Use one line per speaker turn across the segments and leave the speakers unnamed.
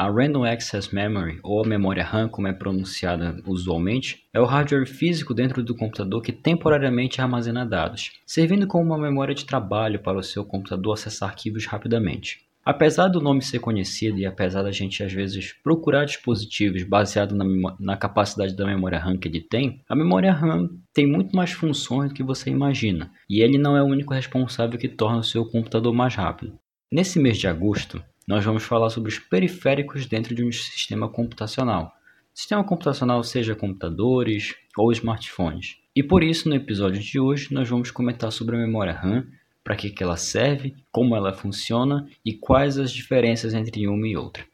A Random Access Memory, ou a memória RAM como é pronunciada usualmente, é o hardware físico dentro do computador que temporariamente armazena dados, servindo como uma memória de trabalho para o seu computador acessar arquivos rapidamente. Apesar do nome ser conhecido e apesar da gente às vezes procurar dispositivos baseados na, na, capacidade da memória RAM que ele tem, a memória RAM tem muito mais funções do que você imagina, e ele não é o único responsável que torna o seu computador mais rápido. Nesse mês de agosto, nós vamos falar sobre os periféricos dentro de um sistema computacional. Sistema computacional seja computadores ou smartphones. E por isso, no episódio de hoje, nós vamos comentar sobre a memória RAM, para que, que ela serve, como ela funciona e quais as diferenças entre uma e outra.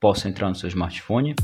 Posso entrar no seu smartphone?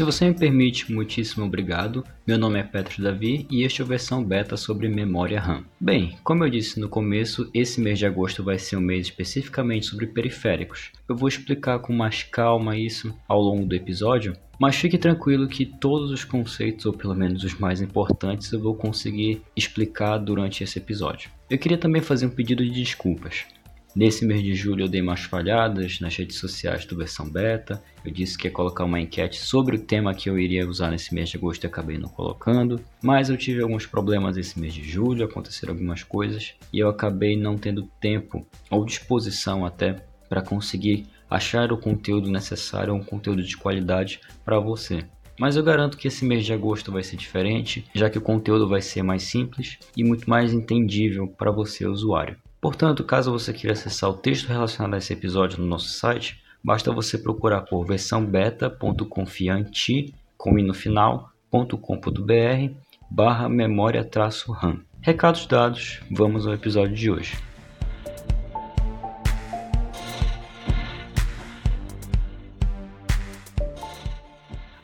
Se você me permite, muitíssimo obrigado. Meu nome é Petro Davi e este é a versão beta sobre memória RAM. Bem, como eu disse no começo, esse mês de agosto vai ser um mês especificamente sobre periféricos. Eu vou explicar com mais calma isso ao longo do episódio, mas fique tranquilo que todos os conceitos, ou pelo menos os mais importantes, eu vou conseguir explicar durante esse episódio. Eu queria também fazer um pedido de desculpas. Nesse mês de julho eu dei umas falhadas nas redes sociais do versão beta. Eu disse que ia colocar uma enquete sobre o tema que eu iria usar nesse mês de agosto e acabei não colocando. Mas eu tive alguns problemas esse mês de julho, aconteceram algumas coisas e eu acabei não tendo tempo ou disposição até para conseguir achar o conteúdo necessário, um conteúdo de qualidade para você. Mas eu garanto que esse mês de agosto vai ser diferente, já que o conteúdo vai ser mais simples e muito mais entendível para você, usuário. Portanto, caso você queira acessar o texto relacionado a esse episódio no nosso site, basta você procurar por versão beta.confiante, com i no final.com.br barra memória-ram. Recados dados, vamos ao episódio de hoje.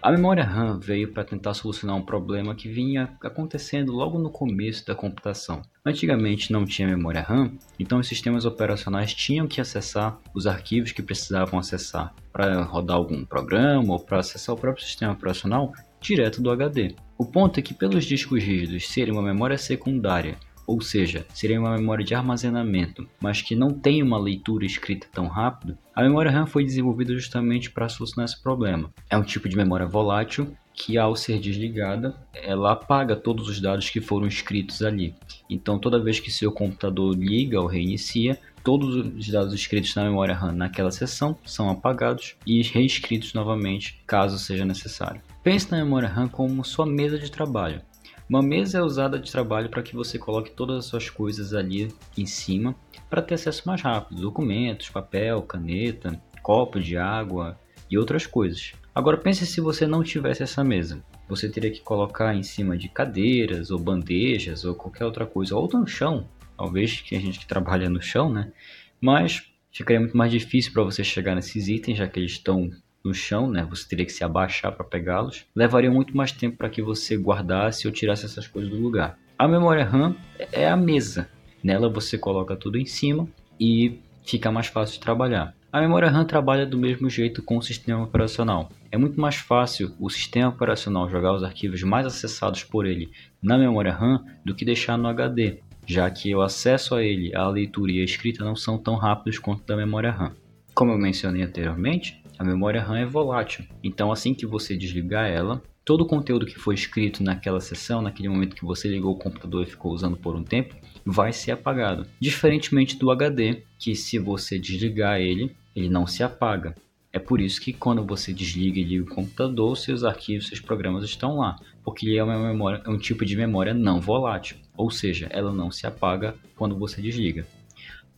A memória RAM veio para tentar solucionar um problema que vinha acontecendo logo no começo da computação. Antigamente não tinha memória RAM, então os sistemas operacionais tinham que acessar os arquivos que precisavam acessar para rodar algum programa ou para acessar o próprio sistema operacional direto do HD. O ponto é que pelos discos rígidos serem uma memória secundária ou seja, seria uma memória de armazenamento, mas que não tem uma leitura escrita tão rápido, a memória RAM foi desenvolvida justamente para solucionar esse problema. É um tipo de memória volátil que ao ser desligada, ela apaga todos os dados que foram escritos ali. Então, toda vez que seu computador liga ou reinicia, todos os dados escritos na memória RAM naquela seção são apagados e reescritos novamente, caso seja necessário. Pense na memória RAM como sua mesa de trabalho. Uma mesa é usada de trabalho para que você coloque todas as suas coisas ali em cima para ter acesso mais rápido, documentos, papel, caneta, copo de água e outras coisas. Agora pense se você não tivesse essa mesa. Você teria que colocar em cima de cadeiras ou bandejas ou qualquer outra coisa, ou no chão. Talvez que a gente que trabalha no chão, né? Mas ficaria muito mais difícil para você chegar nesses itens, já que eles estão no chão, né? Você teria que se abaixar para pegá-los. Levaria muito mais tempo para que você guardasse ou tirasse essas coisas do lugar. A memória RAM é a mesa. Nela você coloca tudo em cima e fica mais fácil de trabalhar. A memória RAM trabalha do mesmo jeito com o sistema operacional. É muito mais fácil o sistema operacional jogar os arquivos mais acessados por ele na memória RAM do que deixar no HD, já que o acesso a ele, a leitura e a escrita não são tão rápidos quanto da memória RAM. Como eu mencionei anteriormente, a memória RAM é volátil, então assim que você desligar ela, todo o conteúdo que foi escrito naquela sessão, naquele momento que você ligou o computador e ficou usando por um tempo, vai ser apagado. Diferentemente do HD, que se você desligar ele, ele não se apaga. É por isso que quando você desliga e liga o computador, seus arquivos, seus programas estão lá, porque ele é uma memória, é um tipo de memória não volátil, ou seja, ela não se apaga quando você desliga.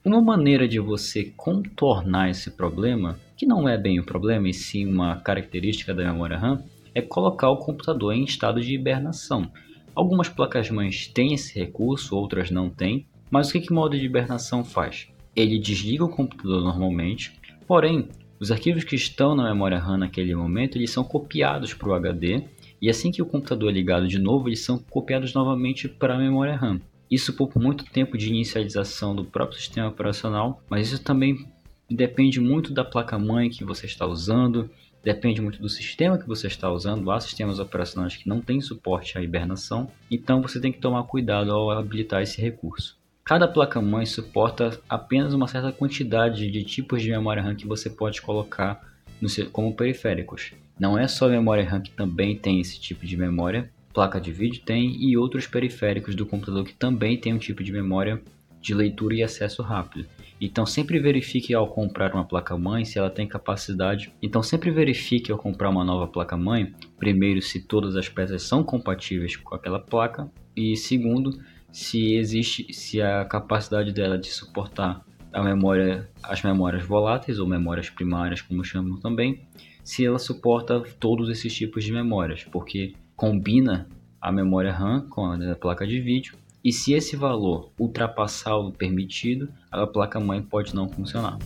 Uma maneira de você contornar esse problema, que não é bem um problema e sim uma característica da memória RAM, é colocar o computador em estado de hibernação. Algumas placas-mães têm esse recurso, outras não têm, mas o que, que o modo de hibernação faz? Ele desliga o computador normalmente, porém, os arquivos que estão na memória RAM naquele momento, eles são copiados para o HD, e assim que o computador é ligado de novo, eles são copiados novamente para a memória RAM. Isso por muito tempo de inicialização do próprio sistema operacional, mas isso também depende muito da placa-mãe que você está usando, Depende muito do sistema que você está usando. Há sistemas operacionais que não têm suporte à hibernação, então você tem que tomar cuidado ao habilitar esse recurso. Cada placa-mãe suporta apenas uma certa quantidade de tipos de memória RAM que você pode colocar seu, como periféricos. Não é só memória RAM que também tem esse tipo de memória, placa de vídeo tem e outros periféricos do computador que também tem um tipo de memória de leitura e acesso rápido. Então sempre verifique ao comprar uma placa-mãe se ela tem capacidade. Então sempre verifique ao comprar uma nova placa-mãe, primeiro se todas as peças são compatíveis com aquela placa e segundo se existe se a capacidade dela de suportar a memória, as memórias voláteis ou memórias primárias, como chamam também, se ela suporta todos esses tipos de memórias, porque combina a memória RAM com a placa de vídeo e se esse valor ultrapassar o permitido, a placa-mãe pode não funcionar.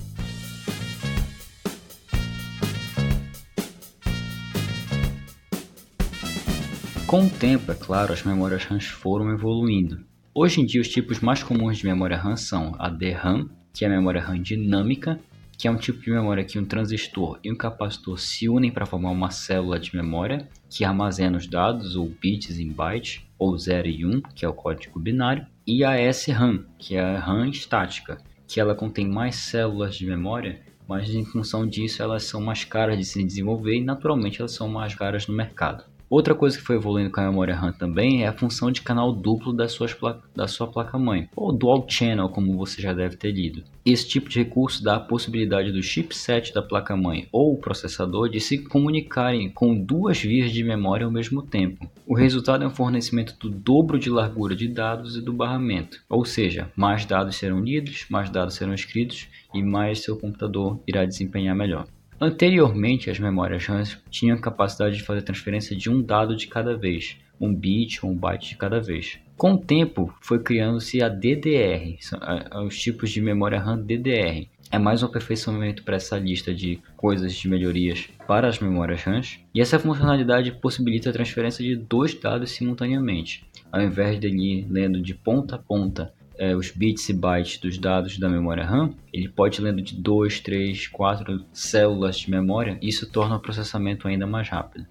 Com o tempo, é claro, as memórias RAM foram evoluindo. Hoje em dia, os tipos mais comuns de memória RAM são a DRAM, que é a memória RAM dinâmica, que é um tipo de memória que um transistor e um capacitor se unem para formar uma célula de memória que armazena os dados ou bits em bytes, ou 0 e 1, que é o código binário, e a SRAM, que é a RAM estática, que ela contém mais células de memória, mas em função disso elas são mais caras de se desenvolver e naturalmente elas são mais caras no mercado. Outra coisa que foi evoluindo com a memória RAM também é a função de canal duplo das suas da sua placa-mãe, ou Dual Channel, como você já deve ter lido. Esse tipo de recurso dá a possibilidade do chipset da placa-mãe ou processador de se comunicarem com duas vias de memória ao mesmo tempo. O resultado é um fornecimento do dobro de largura de dados e do barramento, ou seja, mais dados serão lidos, mais dados serão escritos e mais seu computador irá desempenhar melhor. Anteriormente, as memórias RAM tinham capacidade de fazer transferência de um dado de cada vez, um bit ou um byte de cada vez. Com o tempo, foi criando-se a DDR, os tipos de memória RAM DDR. É mais um aperfeiçoamento para essa lista de coisas de melhorias para as memórias RAM, e essa funcionalidade possibilita a transferência de dois dados simultaneamente, ao invés de ir lendo de ponta a ponta é, os bits e bytes dos dados da memória RAM, ele pode ir lendo de 2, 3, 4 células de memória, isso torna o processamento ainda mais rápido.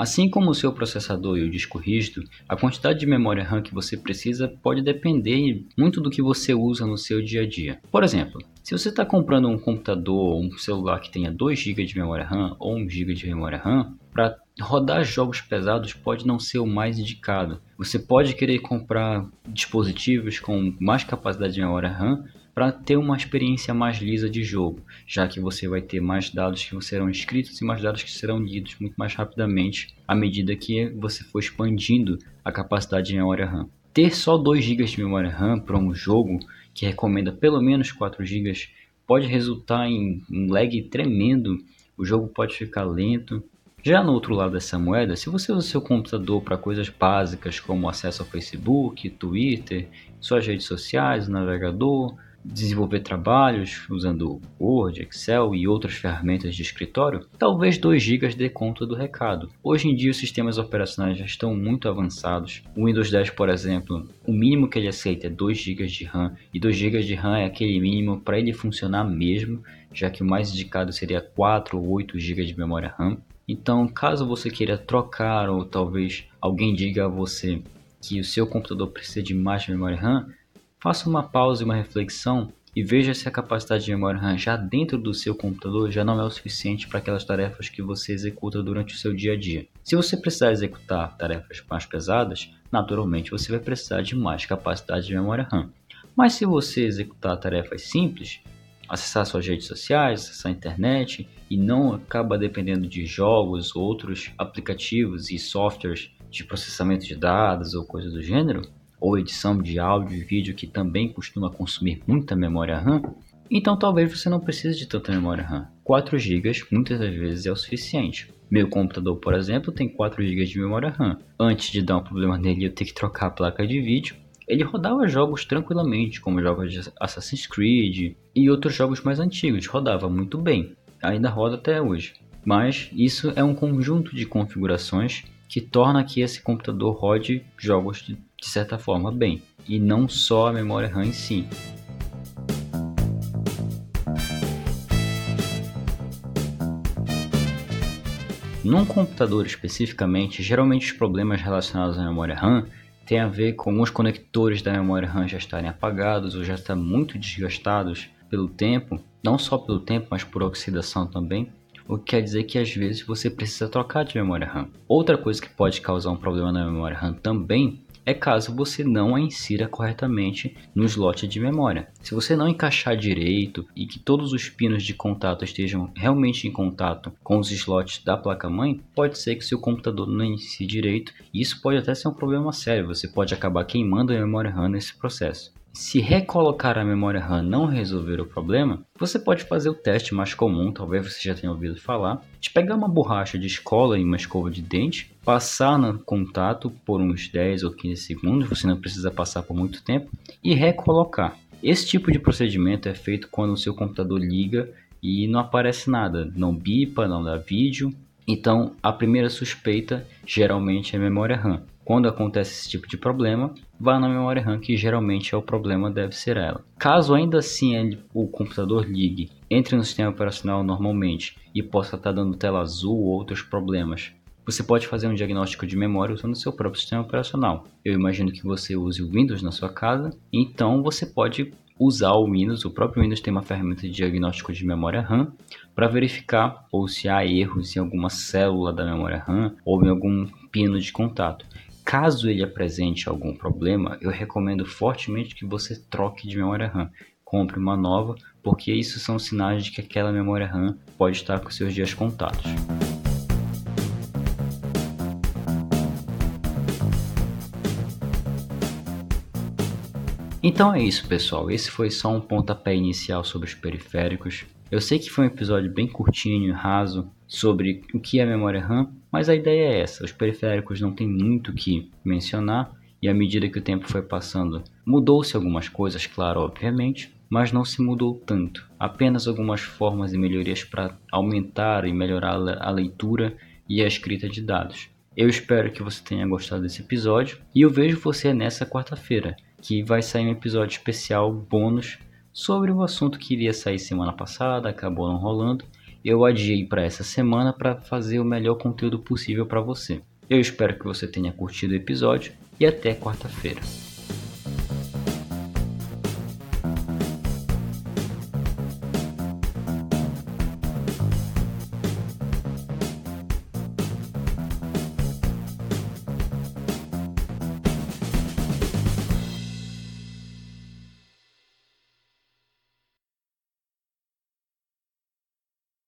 Assim como o seu processador e o disco rígido, a quantidade de memória RAM que você precisa pode depender muito do que você usa no seu dia a dia. Por exemplo, se você está comprando um computador ou um celular que tenha 2 GB de memória RAM ou 1 GB de memória RAM, para rodar jogos pesados pode não ser o mais indicado. Você pode querer comprar dispositivos com mais capacidade de memória RAM para ter uma experiência mais lisa de jogo, já que você vai ter mais dados que serão escritos e mais dados que serão lidos muito mais rapidamente à medida que você for expandindo a capacidade de memória RAM. Ter só 2 GB de memória RAM para um jogo que recomenda pelo menos 4 GB pode resultar em um lag tremendo, o jogo pode ficar lento já no outro lado dessa moeda, se você usa seu computador para coisas básicas como acesso ao Facebook, Twitter, suas redes sociais, navegador, desenvolver trabalhos usando Word, Excel e outras ferramentas de escritório, talvez 2 GB dê conta do recado. Hoje em dia os sistemas operacionais já estão muito avançados. O Windows 10, por exemplo, o mínimo que ele aceita é 2 GB de RAM, e 2 GB de RAM é aquele mínimo para ele funcionar mesmo, já que o mais indicado seria 4 ou 8 GB de memória RAM. Então, caso você queira trocar ou talvez alguém diga a você que o seu computador precisa de mais memória RAM, faça uma pausa e uma reflexão e veja se a capacidade de memória RAM já dentro do seu computador já não é o suficiente para aquelas tarefas que você executa durante o seu dia a dia. Se você precisar executar tarefas mais pesadas, naturalmente você vai precisar de mais capacidade de memória RAM. Mas se você executar tarefas simples, acessar suas redes sociais, acessar a internet e não acaba dependendo de jogos, outros aplicativos e softwares de processamento de dados ou coisa do gênero, ou edição de áudio e vídeo que também costuma consumir muita memória RAM, então talvez você não precise de tanta memória RAM. 4 GB muitas das vezes é o suficiente. Meu computador, por exemplo, tem 4 GB de memória RAM. Antes de dar um problema nele eu ter que trocar a placa de vídeo, ele rodava jogos tranquilamente, como jogos de Assassin's Creed e outros jogos mais antigos, rodava muito bem, ainda roda até hoje. Mas isso é um conjunto de configurações que torna que esse computador rode jogos de, de certa forma bem, e não só a memória RAM em si. Num computador especificamente, geralmente os problemas relacionados à memória RAM têm a ver com alguns conectores da memória RAM já estarem apagados ou já estar muito desgastados pelo tempo, não só pelo tempo, mas por oxidação também, o que quer dizer que às vezes você precisa trocar de memória RAM. Outra coisa que pode causar um problema na memória RAM também é caso você não a insira corretamente no slot de memória. Se você não encaixar direito e que todos os pinos de contato estejam realmente em contato com os slots da placa-mãe, pode ser que seu computador não inicie direito e isso pode até ser um problema sério, você pode acabar queimando a memória RAM nesse processo. Se recolocar a memória RAM não resolver o problema, você pode fazer o teste mais comum, talvez você já tenha ouvido falar, de pegar uma borracha de escola e uma escova de dente, passar no contato por uns 10 ou 15 segundos, você não precisa passar por muito tempo, e recolocar. Esse tipo de procedimento é feito quando o seu computador liga e não aparece nada, não bipa, não dá vídeo. Então, a primeira suspeita geralmente é memória RAM. Quando acontece esse tipo de problema, vá na memória RAM, que geralmente é o problema, deve ser ela. Caso ainda assim ele, o computador ligue, entre no sistema operacional normalmente e possa estar dando tela azul ou outros problemas, você pode fazer um diagnóstico de memória usando seu próprio sistema operacional. Eu imagino que você use o Windows na sua casa, então você pode usar o Windows, o próprio Windows tem uma ferramenta de diagnóstico de memória RAM para verificar ou se há erros em alguma célula da memória RAM ou em algum pino de contato. Caso ele apresente algum problema, eu recomendo fortemente que você troque de memória RAM. Compre uma nova, porque isso são sinais de que aquela memória RAM pode estar com seus dias contados. Então é isso, pessoal. Esse foi só um pontapé inicial sobre os periféricos. Eu sei que foi um episódio bem curtinho e raso sobre o que é memória RAM, mas a ideia é essa: os periféricos não tem muito o que mencionar, e à medida que o tempo foi passando, mudou-se algumas coisas, claro, obviamente, mas não se mudou tanto. Apenas algumas formas e melhorias para aumentar e melhorar a leitura e a escrita de dados. Eu espero que você tenha gostado desse episódio e eu vejo você nessa quarta-feira, que vai sair um episódio especial bônus sobre o assunto que iria sair semana passada, acabou não rolando eu adiei para essa semana para fazer o melhor conteúdo possível para você. Eu espero que você tenha curtido o episódio e até quarta-feira.